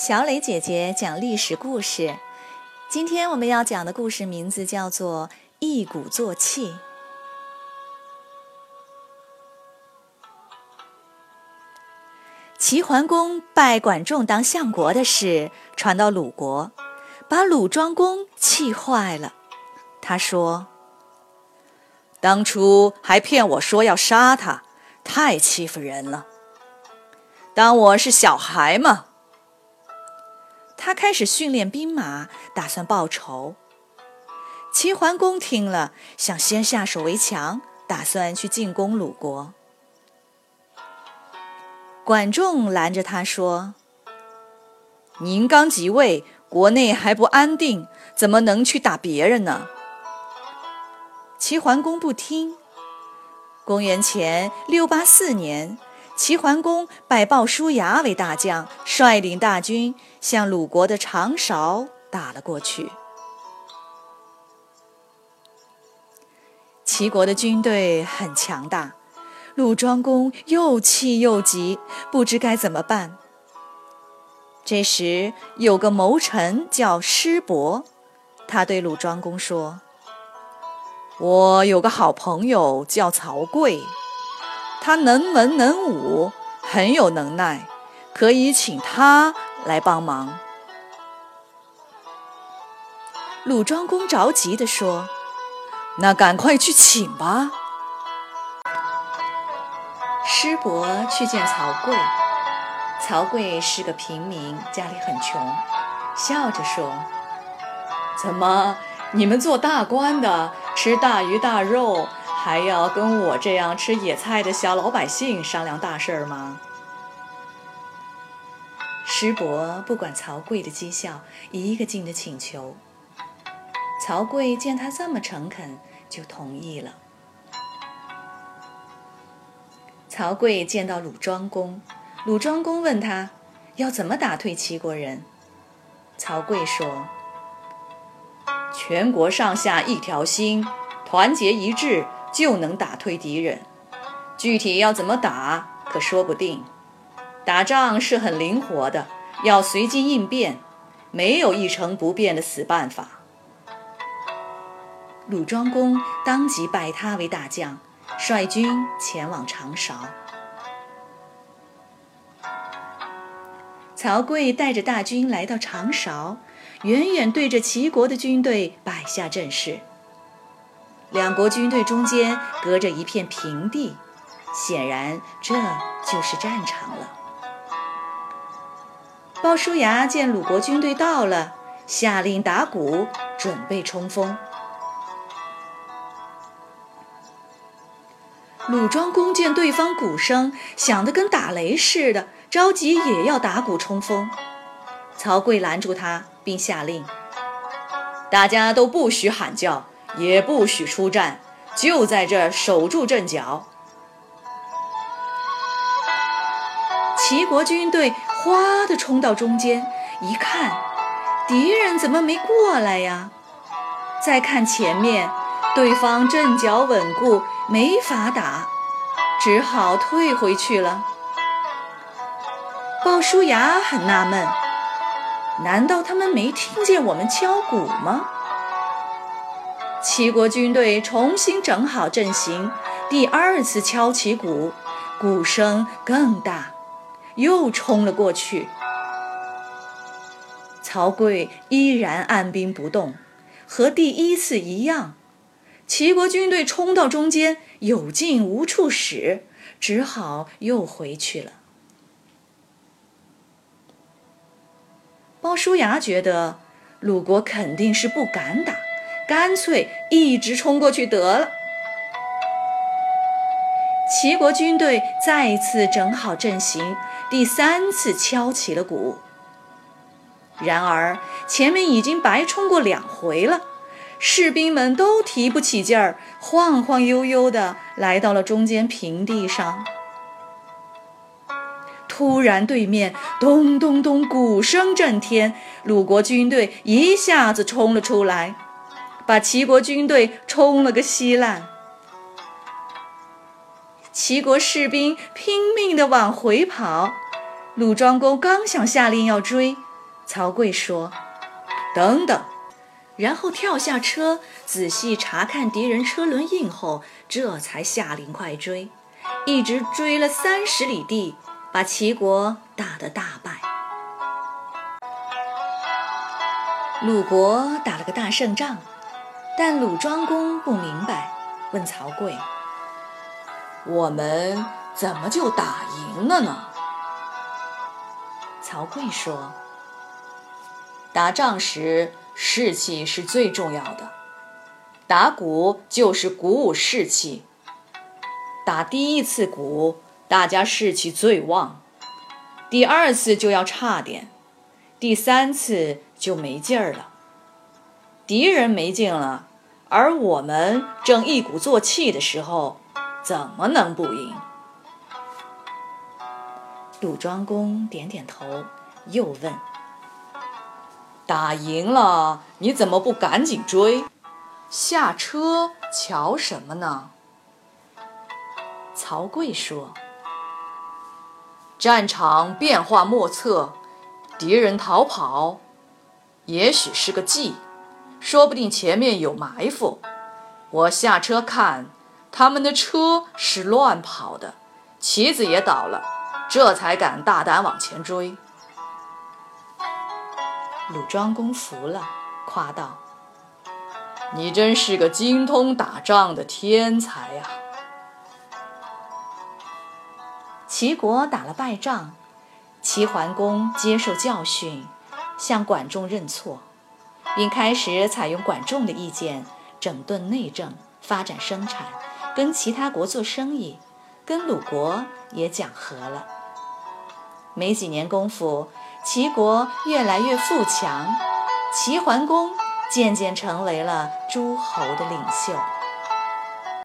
小磊姐姐讲历史故事。今天我们要讲的故事名字叫做《一鼓作气》。齐桓公拜管仲当相国的事传到鲁国，把鲁庄公气坏了。他说：“当初还骗我说要杀他，太欺负人了。当我是小孩吗？”他开始训练兵马，打算报仇。齐桓公听了，想先下手为强，打算去进攻鲁国。管仲拦着他说：“您刚即位，国内还不安定，怎么能去打别人呢？”齐桓公不听。公元前六八四年。齐桓公拜鲍叔牙为大将，率领大军向鲁国的长勺打了过去。齐国的军队很强大，鲁庄公又气又急，不知该怎么办。这时，有个谋臣叫师伯，他对鲁庄公说：“我有个好朋友叫曹刿。”他能文能武，很有能耐，可以请他来帮忙。鲁庄公着急地说：“那赶快去请吧。”师伯去见曹刿，曹刿是个平民，家里很穷，笑着说：“怎么，你们做大官的吃大鱼大肉？”还要跟我这样吃野菜的小老百姓商量大事儿吗？师伯不管曹刿的讥笑，一个劲的请求。曹刿见他这么诚恳，就同意了。曹刿见到鲁庄公，鲁庄公问他要怎么打退齐国人。曹刿说：“全国上下一条心，团结一致。”就能打退敌人，具体要怎么打可说不定。打仗是很灵活的，要随机应变，没有一成不变的死办法。鲁庄公当即拜他为大将，率军前往长勺。曹刿带着大军来到长勺，远远对着齐国的军队摆下阵势。两国军队中间隔着一片平地，显然这就是战场了。鲍叔牙见鲁国军队到了，下令打鼓，准备冲锋。鲁庄公见对方鼓声响得跟打雷似的，着急也要打鼓冲锋。曹刿拦住他，并下令：“大家都不许喊叫。”也不许出战，就在这守住阵脚。齐国军队哗的冲到中间，一看，敌人怎么没过来呀？再看前面，对方阵脚稳固，没法打，只好退回去了。鲍叔牙很纳闷：难道他们没听见我们敲鼓吗？齐国军队重新整好阵型，第二次敲起鼓，鼓声更大，又冲了过去。曹刿依然按兵不动，和第一次一样。齐国军队冲到中间，有劲无处使，只好又回去了。鲍叔牙觉得鲁国肯定是不敢打。干脆一直冲过去得了。齐国军队再次整好阵型，第三次敲起了鼓。然而前面已经白冲过两回了，士兵们都提不起劲儿，晃晃悠悠地来到了中间平地上。突然，对面咚咚咚，鼓声震天，鲁国军队一下子冲了出来。把齐国军队冲了个稀烂，齐国士兵拼命地往回跑。鲁庄公刚想下令要追，曹刿说：“等等。”然后跳下车，仔细查看敌人车轮印后，这才下令快追，一直追了三十里地，把齐国打得大败。鲁国打了个大胜仗，但鲁庄公不明白，问曹刿：“我们怎么就打赢了呢？”曹刿说：“打仗时。”士气是最重要的，打鼓就是鼓舞士气。打第一次鼓，大家士气最旺；第二次就要差点，第三次就没劲儿了。敌人没劲了，而我们正一鼓作气的时候，怎么能不赢？鲁庄公点点头，又问。打赢了，你怎么不赶紧追？下车瞧什么呢？曹刿说：“战场变化莫测，敌人逃跑，也许是个计，说不定前面有埋伏。我下车看，他们的车是乱跑的，旗子也倒了，这才敢大胆往前追。”鲁庄公服了，夸道：“你真是个精通打仗的天才呀！”齐国打了败仗，齐桓公接受教训，向管仲认错，并开始采用管仲的意见，整顿内政，发展生产，跟其他国做生意，跟鲁国也讲和了。没几年功夫。齐国越来越富强，齐桓公渐渐成为了诸侯的领袖。